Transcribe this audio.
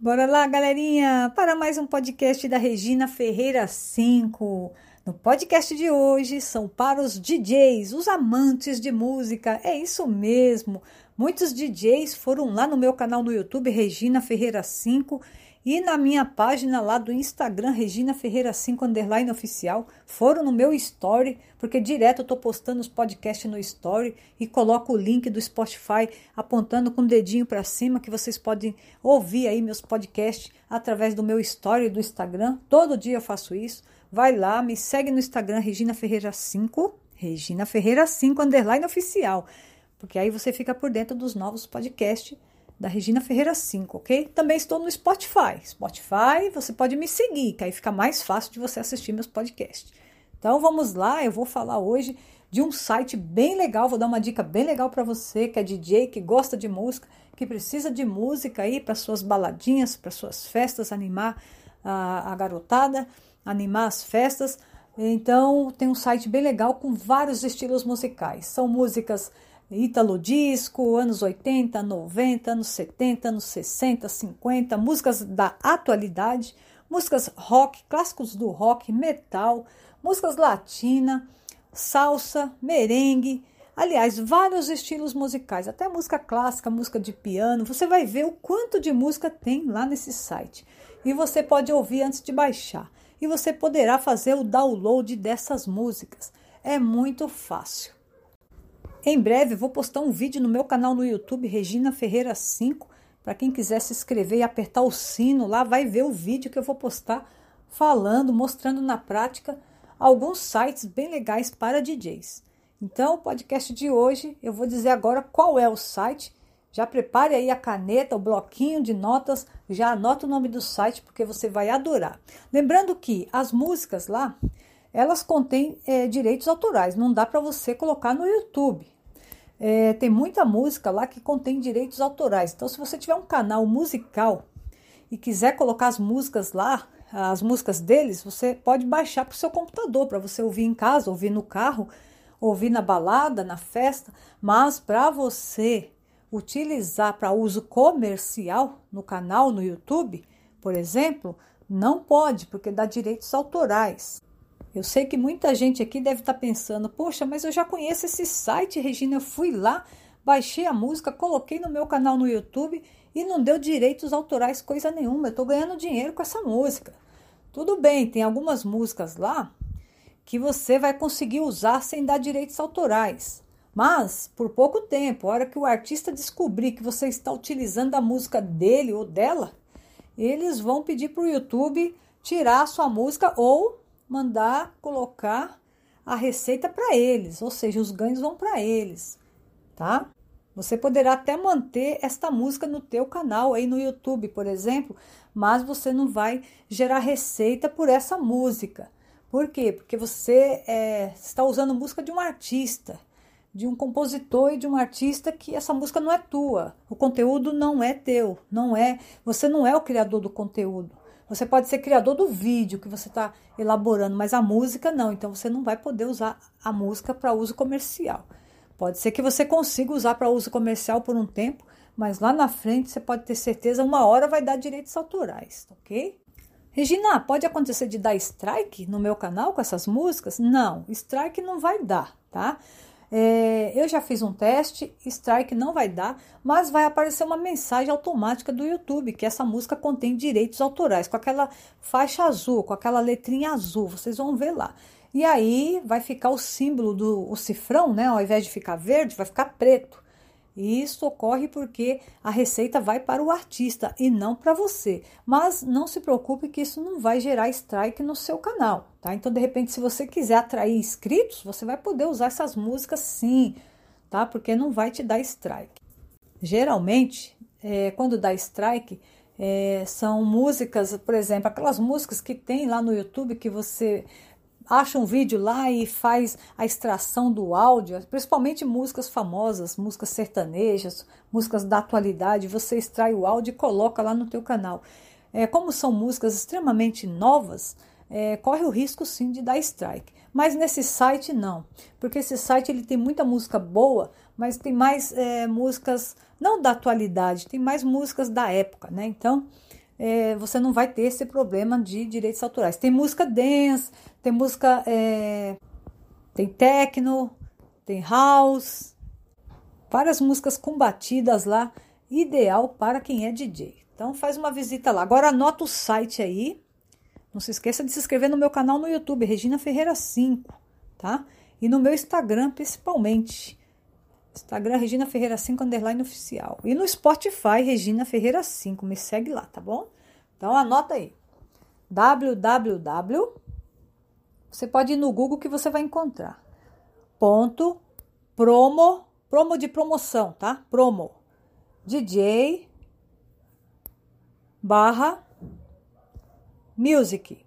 Bora lá, galerinha, para mais um podcast da Regina Ferreira 5. No podcast de hoje são para os DJs, os amantes de música. É isso mesmo. Muitos DJs foram lá no meu canal no YouTube Regina Ferreira 5 e na minha página lá do Instagram, Regina Ferreira 5 underline oficial, foram no meu story, porque direto eu tô postando os podcasts no story e coloco o link do Spotify apontando com o dedinho para cima que vocês podem ouvir aí meus podcasts através do meu story do Instagram. Todo dia eu faço isso. Vai lá, me segue no Instagram Regina Ferreira 5, Regina Ferreira 5 underline oficial, porque aí você fica por dentro dos novos podcasts da Regina Ferreira 5, ok? Também estou no Spotify. Spotify, você pode me seguir, que aí fica mais fácil de você assistir meus podcasts. Então vamos lá, eu vou falar hoje de um site bem legal, vou dar uma dica bem legal para você que é DJ, que gosta de música, que precisa de música aí para suas baladinhas, para suas festas, animar a, a garotada, animar as festas. Então tem um site bem legal com vários estilos musicais. São músicas Ítalo disco, anos 80, 90, anos 70, anos 60, 50, músicas da atualidade, músicas rock, clássicos do rock, metal, músicas latina, salsa, merengue, aliás, vários estilos musicais, até música clássica, música de piano. Você vai ver o quanto de música tem lá nesse site. E você pode ouvir antes de baixar. E você poderá fazer o download dessas músicas. É muito fácil. Em breve vou postar um vídeo no meu canal no YouTube, Regina Ferreira 5. Para quem quiser se inscrever e apertar o sino lá, vai ver o vídeo que eu vou postar falando, mostrando na prática alguns sites bem legais para DJs. Então, o podcast de hoje, eu vou dizer agora qual é o site. Já prepare aí a caneta, o bloquinho de notas, já anota o nome do site porque você vai adorar. Lembrando que as músicas lá, elas contêm é, direitos autorais, não dá para você colocar no YouTube. É, tem muita música lá que contém direitos autorais. Então, se você tiver um canal musical e quiser colocar as músicas lá, as músicas deles, você pode baixar para o seu computador para você ouvir em casa, ouvir no carro, ouvir na balada, na festa. Mas para você utilizar para uso comercial no canal no YouTube, por exemplo, não pode, porque dá direitos autorais. Eu sei que muita gente aqui deve estar tá pensando: poxa, mas eu já conheço esse site, Regina. Eu fui lá, baixei a música, coloquei no meu canal no YouTube e não deu direitos autorais, coisa nenhuma. Eu estou ganhando dinheiro com essa música. Tudo bem, tem algumas músicas lá que você vai conseguir usar sem dar direitos autorais. Mas por pouco tempo, a hora que o artista descobrir que você está utilizando a música dele ou dela, eles vão pedir para o YouTube tirar a sua música ou mandar colocar a receita para eles, ou seja, os ganhos vão para eles, tá? Você poderá até manter esta música no teu canal aí no YouTube, por exemplo, mas você não vai gerar receita por essa música. Por quê? Porque você é, está usando música de um artista, de um compositor e de um artista que essa música não é tua. O conteúdo não é teu, não é. Você não é o criador do conteúdo. Você pode ser criador do vídeo que você está elaborando, mas a música não. Então você não vai poder usar a música para uso comercial. Pode ser que você consiga usar para uso comercial por um tempo, mas lá na frente você pode ter certeza, uma hora vai dar direitos autorais, ok? Regina, pode acontecer de dar strike no meu canal com essas músicas? Não, strike não vai dar, tá? É, eu já fiz um teste, strike não vai dar, mas vai aparecer uma mensagem automática do YouTube que essa música contém direitos autorais, com aquela faixa azul, com aquela letrinha azul, vocês vão ver lá. E aí vai ficar o símbolo do o cifrão, né? Ao invés de ficar verde, vai ficar preto. E isso ocorre porque a receita vai para o artista e não para você. Mas não se preocupe que isso não vai gerar strike no seu canal, tá? Então, de repente, se você quiser atrair inscritos, você vai poder usar essas músicas sim, tá? Porque não vai te dar strike. Geralmente, é, quando dá strike, é, são músicas, por exemplo, aquelas músicas que tem lá no YouTube que você acha um vídeo lá e faz a extração do áudio, principalmente músicas famosas, músicas sertanejas, músicas da atualidade, você extrai o áudio e coloca lá no teu canal. É, como são músicas extremamente novas, é, corre o risco sim de dar strike. Mas nesse site não, porque esse site ele tem muita música boa, mas tem mais é, músicas não da atualidade, tem mais músicas da época, né? Então é, você não vai ter esse problema de direitos autorais. Tem música dance, tem música. É, tem techno, tem house, várias músicas combatidas lá, ideal para quem é DJ. Então faz uma visita lá. Agora anota o site aí. Não se esqueça de se inscrever no meu canal no YouTube, Regina Ferreira 5, tá? E no meu Instagram, principalmente. Instagram Regina Ferreira 5 underline oficial. E no Spotify Regina Ferreira 5, me segue lá, tá bom? Então anota aí. www Você pode ir no Google que você vai encontrar. Ponto promo, promo de promoção, tá? Promo. DJ barra music.